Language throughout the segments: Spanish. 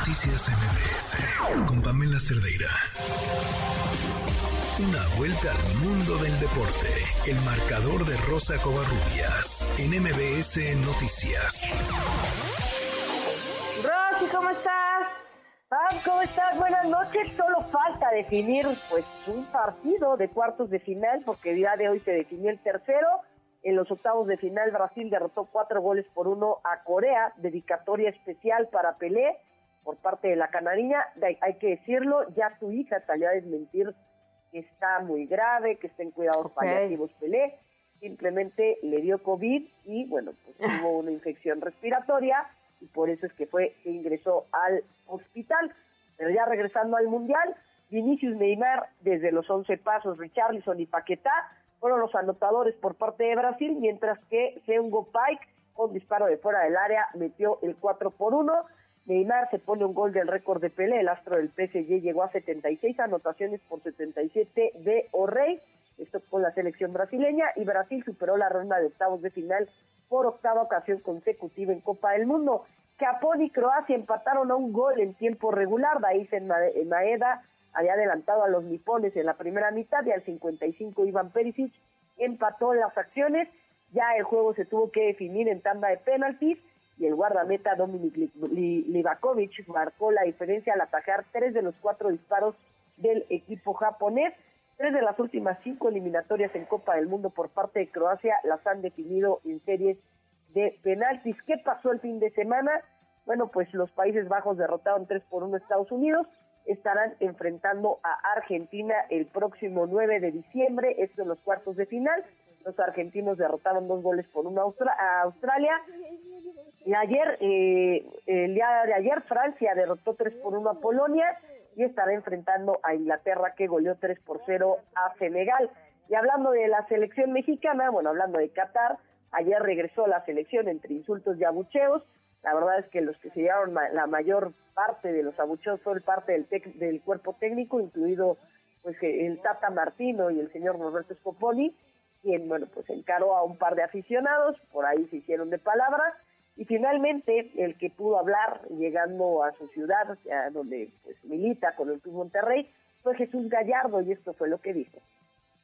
Noticias MBS con Pamela Cerdeira. Una vuelta al mundo del deporte. El marcador de Rosa Covarrubias en MBS Noticias. Rosy, ¿cómo estás? Pam, ¿cómo estás? Buenas noches. Solo falta definir pues un partido de cuartos de final porque día de hoy se definió el tercero. En los octavos de final Brasil derrotó cuatro goles por uno a Corea, dedicatoria especial para Pelé por parte de la canariña. Hay que decirlo, ya su hija salió a desmentir que está muy grave, que está en cuidados paliativos Pelé, simplemente le dio COVID y bueno, pues tuvo una infección respiratoria y por eso es que fue que ingresó al hospital. Pero ya regresando al Mundial, Vinicius Neymar desde los 11 pasos, Richarlison y Paquetá fueron los anotadores por parte de Brasil, mientras que Seungo Pike con disparo de fuera del área metió el 4 por 1 Neymar se pone un gol del récord de Pelé, el astro del PSG llegó a 76 anotaciones por 77 de O'Reilly, esto con la selección brasileña, y Brasil superó la ronda de octavos de final por octava ocasión consecutiva en Copa del Mundo. Japón y Croacia empataron a un gol en tiempo regular, en Maeda había adelantado a los nipones en la primera mitad y al 55 Iván Perisic empató las acciones, ya el juego se tuvo que definir en tanda de penaltis, y el guardameta Dominik Livakovic marcó la diferencia al atajar tres de los cuatro disparos del equipo japonés. Tres de las últimas cinco eliminatorias en Copa del Mundo por parte de Croacia las han definido en series de penaltis. ¿Qué pasó el fin de semana? Bueno, pues los Países Bajos derrotaron 3 por 1 a Estados Unidos, estarán enfrentando a Argentina el próximo 9 de diciembre, esto en los cuartos de final. Los argentinos derrotaron dos goles por uno a Australia y ayer, eh, el día de ayer, Francia derrotó 3 por 1 a Polonia y estará enfrentando a Inglaterra que goleó 3 por 0 a Senegal. Y hablando de la selección mexicana, bueno, hablando de Qatar, ayer regresó la selección entre insultos y abucheos. La verdad es que los que se llevaron la mayor parte de los abucheos fue parte del, del cuerpo técnico, incluido pues el Tata Martino y el señor Roberto Scoponi, quien, bueno, pues encaró a un par de aficionados, por ahí se hicieron de palabras, y finalmente, el que pudo hablar llegando a su ciudad, donde pues, milita con el Club Monterrey, fue Jesús Gallardo y esto fue lo que dijo.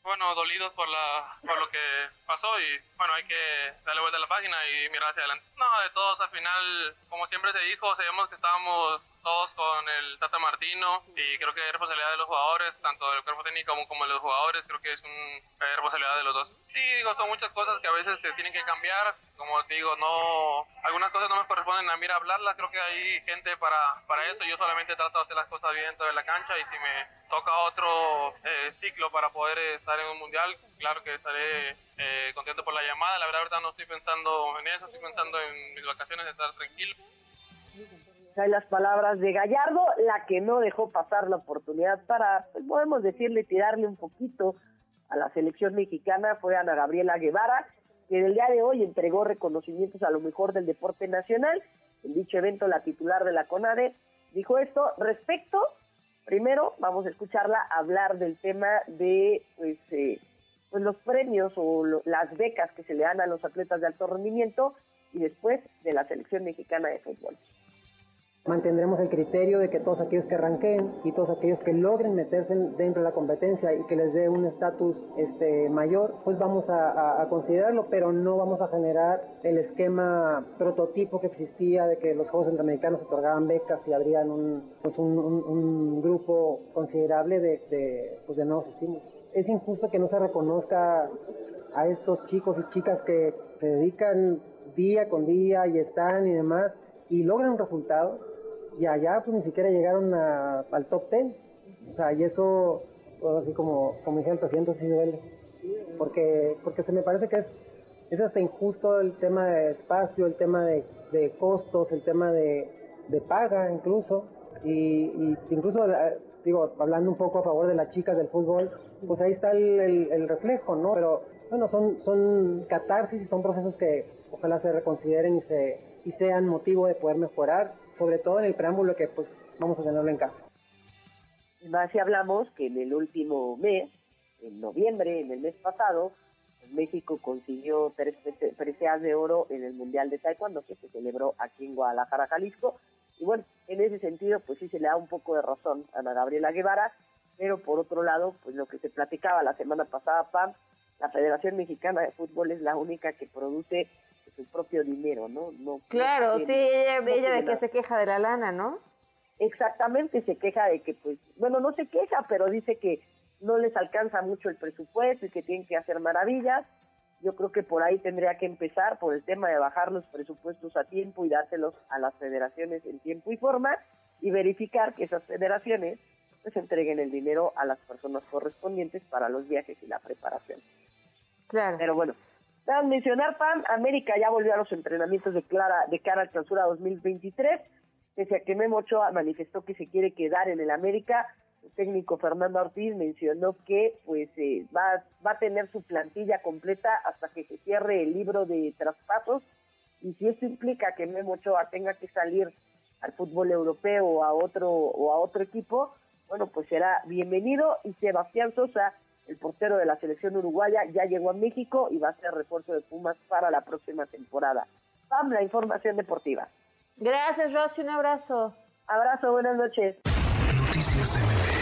Bueno, dolidos por, la, por lo que pasó y bueno, hay que darle vuelta a la página y mirar hacia adelante. No, de todos al final, como siempre se dijo, sabemos que estábamos todos con el Tata Martino y creo que es responsabilidad de los jugadores, tanto del cuerpo técnico como, como de los jugadores, creo que es una responsabilidad de los dos. Sí, digo, son muchas cosas que a veces se tienen que cambiar, como te digo, no, algunas cosas no me corresponden a mí hablarlas, creo que hay gente para, para eso, yo solamente trato de hacer las cosas bien dentro de la cancha y si me toca otro eh, ciclo para poder estar en un mundial, claro que estaré eh, contento por la llamada, la verdad no estoy pensando en eso, estoy pensando en mis vacaciones, de estar tranquilo. Hay las palabras de Gallardo, la que no dejó pasar la oportunidad para, pues, podemos decirle, tirarle un poquito a la selección mexicana fue Ana Gabriela Guevara, que en el día de hoy entregó reconocimientos a lo mejor del deporte nacional. En dicho evento, la titular de la CONADE dijo esto respecto, primero vamos a escucharla hablar del tema de pues, eh, pues los premios o las becas que se le dan a los atletas de alto rendimiento y después de la selección mexicana de fútbol. Mantendremos el criterio de que todos aquellos que arranquen y todos aquellos que logren meterse dentro de la competencia y que les dé un estatus este, mayor, pues vamos a, considerarlo, pero no vamos a generar el esquema prototipo que existía de que los Juegos Centroamericanos otorgaban becas y habrían un, pues un, grupo considerable de, de, pues de nuevos estímulos. Es injusto que no se reconozca a estos chicos y chicas que se dedican día con día y están y demás y logran resultados y allá pues ni siquiera llegaron al top 10. O sea, y eso, pues, así como, como dije el presidente, sí duele. Porque, porque se me parece que es, es hasta injusto el tema de espacio, el tema de, costos, el tema de, de paga incluso. Y, incluso, eh, digo, hablando un poco a favor de las chicas del fútbol, pues ahí está el, el, reflejo, ¿no? Pero bueno, son, son catarsis y son procesos que ojalá se reconsideren y, se, y sean motivo de poder mejorar sobre todo en el preámbulo que pues vamos a tenerlo en casa. Más si hablamos que en el último mes, en noviembre, en el mes pasado, pues, México consiguió tres preseas de oro en el Mundial de Taekwondo que se celebró aquí en Guadalajara, Jalisco. Y bueno, en ese sentido, pues sí se le da un poco de razón a Gabriela Guevara, pero por otro lado, pues lo que se platicaba la semana pasada, Pam, la Federación Mexicana de Fútbol es la única que produce su propio dinero, ¿no? no claro, sí, ella, ella de que se queja de la lana, ¿no? Exactamente, se queja de que, pues, bueno, no se queja, pero dice que no les alcanza mucho el presupuesto y que tienen que hacer maravillas. Yo creo que por ahí tendría que empezar por el tema de bajar los presupuestos a tiempo y dárselos a las federaciones en tiempo y forma y verificar que esas federaciones pues entreguen el dinero a las personas correspondientes para los viajes y la preparación. Claro. Pero bueno, mencionar, Pam, América ya volvió a los entrenamientos de, Clara, de cara al clausura 2023, pese a que Memo Ochoa manifestó que se quiere quedar en el América, el técnico Fernando Ortiz mencionó que pues eh, va, va a tener su plantilla completa hasta que se cierre el libro de traspasos. Y si esto implica que Memo Ochoa tenga que salir al fútbol europeo o a otro o a otro equipo, bueno, pues será bienvenido. Y Sebastián Sosa, el portero de la selección uruguaya, ya llegó a México y va a ser refuerzo de Pumas para la próxima temporada. Pam, la información deportiva. Gracias, Rosy, un abrazo. Abrazo, buenas noches. Noticias MBS